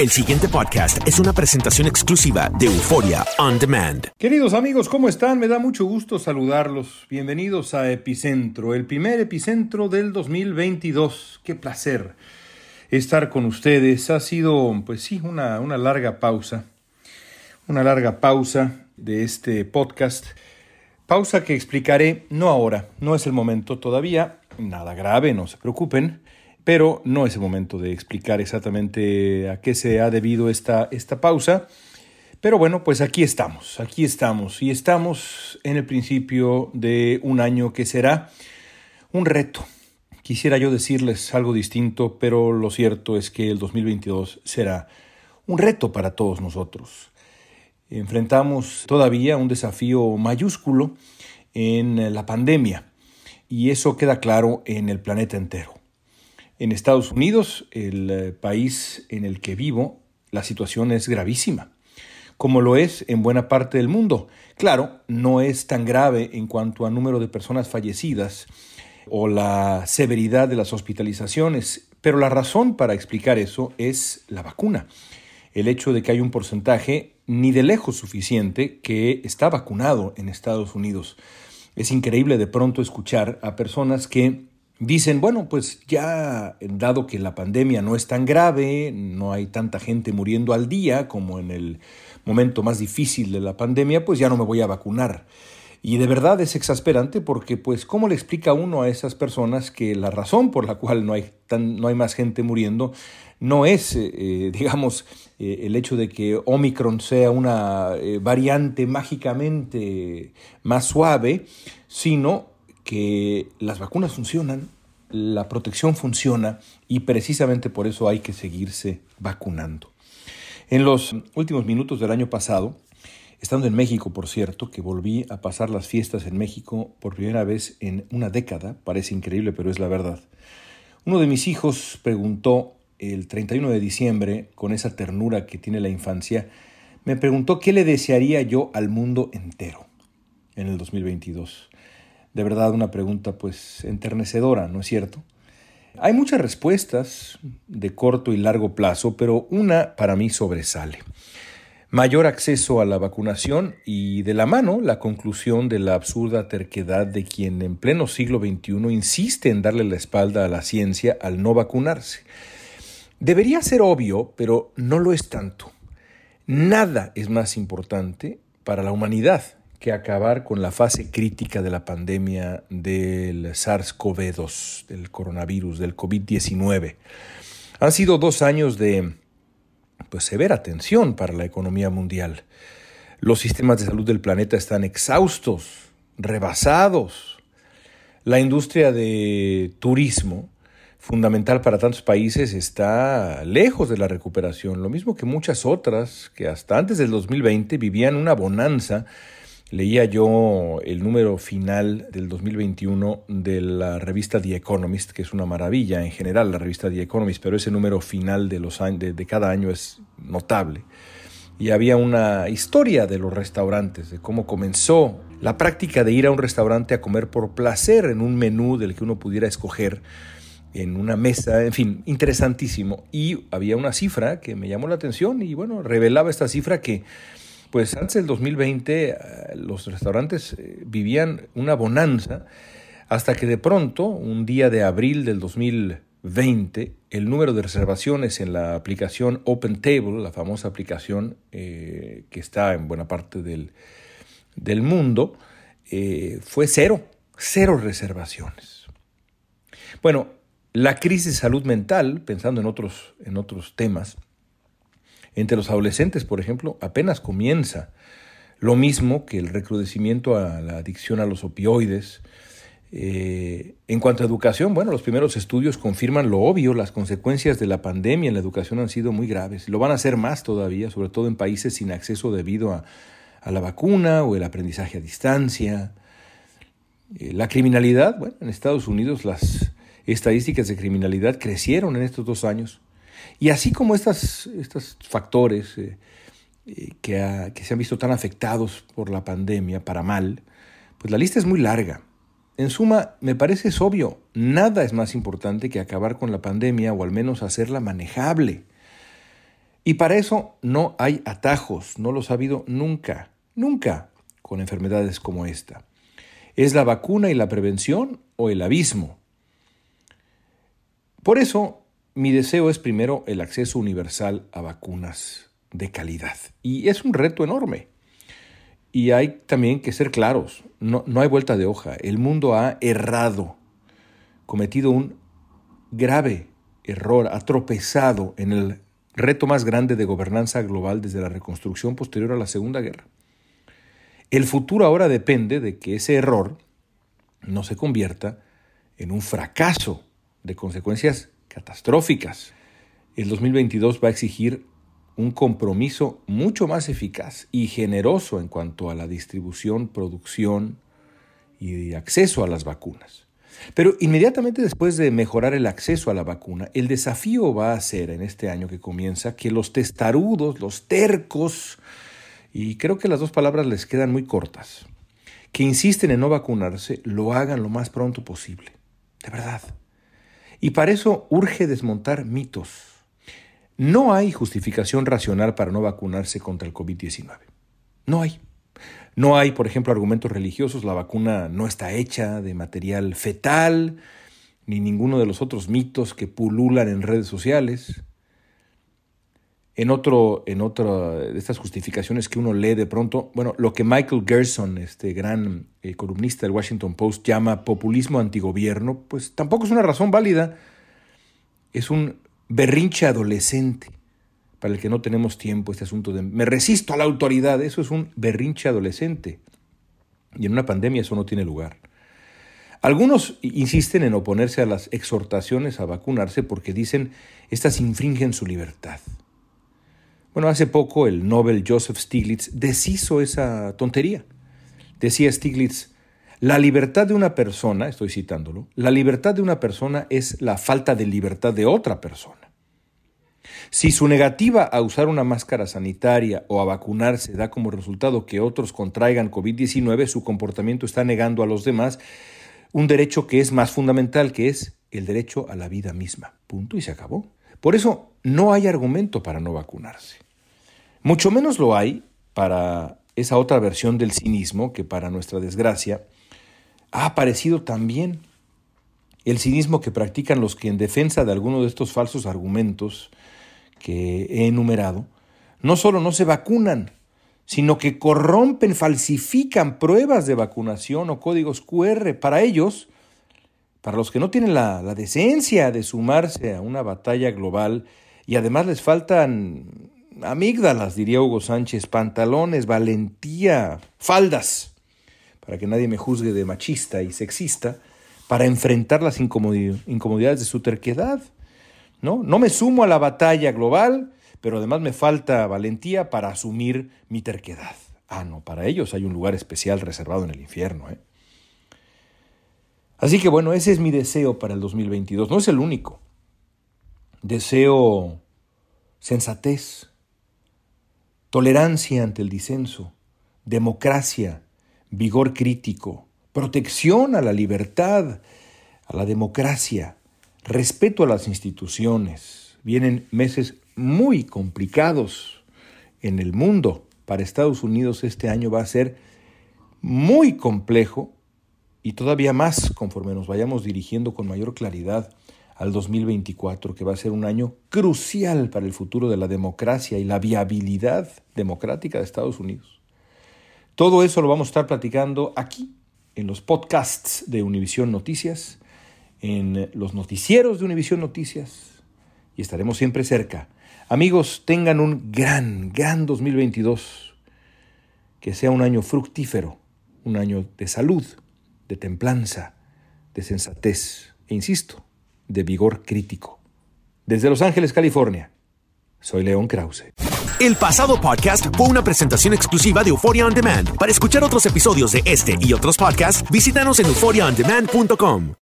El siguiente podcast es una presentación exclusiva de Euforia On Demand. Queridos amigos, ¿cómo están? Me da mucho gusto saludarlos. Bienvenidos a Epicentro, el primer epicentro del 2022. Qué placer estar con ustedes. Ha sido, pues sí, una, larga pausa. Una larga pausa de este podcast. Pausa que explicaré no ahora, no es el momento todavía. Nada grave, no se preocupen pero no es el momento de explicar exactamente a qué se ha debido esta, esta pausa. Pero bueno, pues aquí estamos, aquí estamos y estamos en el principio de un año que será un reto. Quisiera yo decirles algo distinto, pero lo cierto es que el 2022 será un reto para todos nosotros. Enfrentamos todavía un desafío mayúsculo en la pandemia y eso queda claro en el planeta entero. En Estados Unidos, el eh, país en el que vivo, la situación es gravísima, como lo es en buena parte del mundo. Claro, no es tan grave en cuanto a número de personas fallecidas o la severidad de las hospitalizaciones, pero la razón para explicar eso es la vacuna. El hecho de que hay un porcentaje ni de lejos suficiente que está vacunado en Estados Unidos. Es increíble de pronto escuchar a personas que Dicen, bueno, pues ya dado que la pandemia no es tan grave, no hay tanta gente muriendo al día como en el momento más difícil de la pandemia, pues ya no me voy a vacunar. Y de verdad es exasperante porque, pues, ¿cómo le explica uno a esas personas que la razón por la cual no hay, tan, no hay más gente muriendo no es, eh, eh, digamos, eh, el hecho de que Omicron sea una variante mágicamente más suave, sino que las vacunas funcionan, la protección funciona y precisamente por eso hay que seguirse vacunando. En los últimos minutos del año pasado, estando en México, por cierto, que volví a pasar las fiestas en México por primera vez en una década, parece increíble, pero es la verdad. Uno de mis hijos preguntó el 31 de diciembre, con esa ternura que tiene la infancia, me preguntó qué le desearía yo al mundo entero en el 2022 de verdad una pregunta pues enternecedora, ¿no es cierto? Hay muchas respuestas de corto y largo plazo, pero una para mí sobresale. Mayor acceso a la vacunación y de la mano la conclusión de la absurda terquedad de quien en pleno siglo XXI insiste en darle la espalda a la ciencia al no vacunarse. Debería ser obvio, pero no lo es tanto. Nada es más importante para la humanidad que acabar con la fase crítica de la pandemia del SARS-CoV-2, del coronavirus, del COVID-19. Han sido dos años de pues, severa tensión para la economía mundial. Los sistemas de salud del planeta están exhaustos, rebasados. La industria de turismo, fundamental para tantos países, está lejos de la recuperación, lo mismo que muchas otras que hasta antes del 2020 vivían una bonanza Leía yo el número final del 2021 de la revista The Economist, que es una maravilla en general la revista The Economist, pero ese número final de, los de, de cada año es notable. Y había una historia de los restaurantes, de cómo comenzó la práctica de ir a un restaurante a comer por placer en un menú del que uno pudiera escoger en una mesa, en fin, interesantísimo. Y había una cifra que me llamó la atención y bueno, revelaba esta cifra que pues antes del 2020 eh, los restaurantes eh, vivían una bonanza hasta que de pronto, un día de abril del 2020, el número de reservaciones en la aplicación Open Table, la famosa aplicación eh, que está en buena parte del, mundo, fue cero, cero reservaciones. Bueno, la crisis de salud mental, pensando en otros, en otros temas, entre los adolescentes, por ejemplo, apenas comienza. Lo mismo que el recrudecimiento a la adicción a los opioides. Eh, en cuanto a educación, bueno, los primeros estudios confirman lo obvio, las consecuencias de la pandemia en la educación han sido muy graves. Lo van a ser más todavía, sobre todo en países sin acceso debido a, la vacuna o el aprendizaje a distancia. Eh, la criminalidad, bueno, en Estados Unidos las estadísticas de criminalidad crecieron en estos dos años. Y así como estas, estos factores eh, eh, que, que se han visto tan afectados por la pandemia para mal, pues la lista es muy larga. En suma, me parece es obvio, nada es más importante que acabar con la pandemia o al menos hacerla manejable. Y para eso no hay atajos, no los ha habido nunca, nunca con enfermedades como esta. ¿Es la vacuna y la prevención o el abismo? Por eso, mi deseo es primero el acceso universal a vacunas de calidad. Y es un reto enorme. Y hay también que ser claros, no, no hay vuelta de hoja. El mundo ha errado, cometido un grave error, ha tropezado en el reto más grande de gobernanza global desde la reconstrucción posterior a la Segunda Guerra. El futuro ahora depende de que ese error no se convierta en un fracaso de consecuencias catastróficas. El 2022 va a exigir un compromiso mucho más eficaz y generoso en cuanto a la distribución, producción y acceso a las vacunas. Pero inmediatamente después de mejorar el acceso a la vacuna, el desafío va a ser en este año que comienza que los testarudos, los tercos, y creo que las dos palabras les quedan muy cortas, que insisten en no vacunarse, lo hagan lo más pronto posible. De verdad. Y para eso urge desmontar mitos. No hay justificación racional para no vacunarse contra el COVID-19. No hay. No hay, por ejemplo, argumentos religiosos, la vacuna no está hecha de material fetal, ni ninguno de los otros mitos que pululan en redes sociales. En, otro, en otra de estas justificaciones que uno lee de pronto, bueno, lo que Michael Gerson, este gran eh, columnista del Washington Post, llama populismo antigobierno, pues tampoco es una razón válida. Es un berrinche adolescente para el que no tenemos tiempo, este asunto de me resisto a la autoridad, eso es un berrinche adolescente. Y en una pandemia eso no tiene lugar. Algunos insisten en oponerse a las exhortaciones a vacunarse porque dicen estas infringen su libertad. Bueno, hace poco el Nobel Joseph Stiglitz deshizo esa tontería. Decía Stiglitz, la libertad de una persona, estoy citándolo, la libertad de una persona es la falta de libertad de otra persona. Si su negativa a usar una máscara sanitaria o a vacunarse da como resultado que otros contraigan COVID-19, su comportamiento está negando a los demás un derecho que es más fundamental, que es el derecho a la vida misma. Punto y se acabó. Por eso no hay argumento para no vacunarse. Mucho menos lo hay para esa otra versión del cinismo que para nuestra desgracia ha aparecido también. El cinismo que practican los que en defensa de alguno de estos falsos argumentos que he enumerado, no solo no se vacunan, sino que corrompen, falsifican pruebas de vacunación o códigos QR. Para ellos, para los que no tienen la, decencia de sumarse a una batalla global y además les faltan amígdalas, diría Hugo Sánchez, pantalones, valentía, faldas, para que nadie me juzgue de machista y sexista, para enfrentar las incomodidades de su terquedad. ¿no? No me sumo a la batalla global, pero además me falta valentía para asumir mi terquedad. Ah, no, para ellos hay un lugar especial reservado en el infierno. ¿eh? Así que bueno, ese es mi deseo para el 2022. No es el único. Deseo sensatez, tolerancia ante el disenso, democracia, vigor crítico, protección a la libertad, a la democracia, respeto a las instituciones. Vienen meses muy complicados en el mundo. Para Estados Unidos este año va a ser muy complejo y todavía más conforme nos vayamos dirigiendo con mayor claridad al 2024, que va a ser un año crucial para el futuro de la democracia y la viabilidad democrática de Estados Unidos. Todo eso lo vamos a estar platicando aquí, en los podcasts de Univisión Noticias en los noticieros de Univisión Noticias y estaremos siempre cerca. Amigos, tengan un gran, gran 2022. Que sea un año fructífero, un año de salud, de templanza, de sensatez e, insisto, de vigor crítico. Desde Los Ángeles, California, soy León Krause. El pasado podcast fue una presentación exclusiva de Euphoria On Demand. Para escuchar otros episodios de este y otros podcasts, visítanos en euphoriaondemand.com.